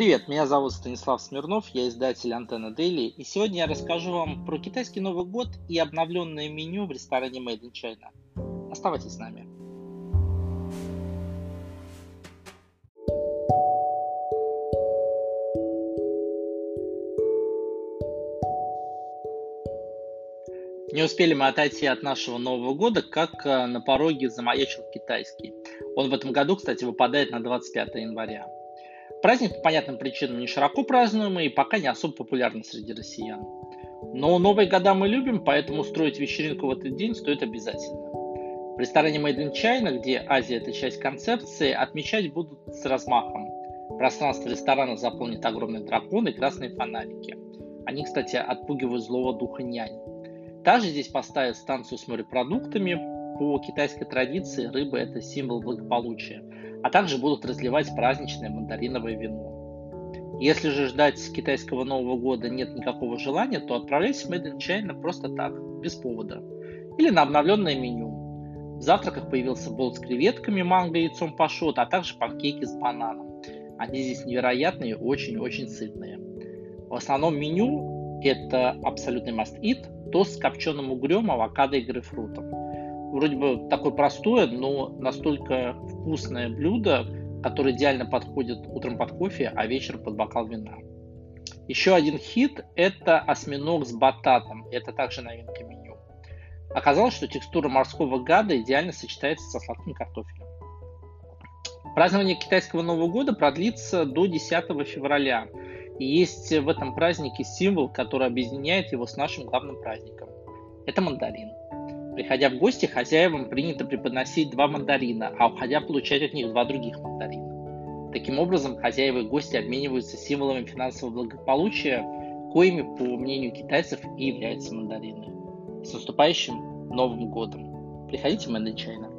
Привет, меня зовут Станислав Смирнов, я издатель Антенна Daily, и сегодня я расскажу вам про китайский Новый год и обновленное меню в ресторане Made in China. Оставайтесь с нами. Не успели мы отойти от нашего Нового года, как э, на пороге замаячил китайский. Он в этом году, кстати, выпадает на 25 января. Праздник по понятным причинам не широко празднуемый и пока не особо популярный среди россиян. Но Новые года мы любим, поэтому устроить вечеринку в этот день стоит обязательно. В ресторане Made in China, где Азия это часть концепции, отмечать будут с размахом. Пространство ресторана заполнит огромный дракон и красные фонарики. Они, кстати, отпугивают злого духа нянь. Также здесь поставят станцию с морепродуктами. По китайской традиции рыба – это символ благополучия. А также будут разливать праздничное мандариновое вино. Если же ждать китайского Нового года нет никакого желания, то отправляйся в Made in China просто так, без повода. Или на обновленное меню. В завтраках появился болт с креветками, манго и яйцом пашот, а также панкейки с бананом. Они здесь невероятные, очень-очень сытные. В основном меню это абсолютный must-eat – тост с копченым угрем, авокадо и грейпфрутом. Вроде бы такое простое, но настолько вкусное блюдо, которое идеально подходит утром под кофе, а вечером под бокал вина. Еще один хит – это осьминог с бататом. Это также новинка меню. Оказалось, что текстура морского гада идеально сочетается со сладким картофелем. Празднование китайского Нового года продлится до 10 февраля. И есть в этом празднике символ, который объединяет его с нашим главным праздником. Это мандарин. Приходя в гости, хозяевам принято преподносить два мандарина, а уходя получать от них два других мандарина. Таким образом, хозяева и гости обмениваются символами финансового благополучия, коими, по мнению китайцев, и являются мандарины. С наступающим Новым годом! Приходите в Мэнди Чайна!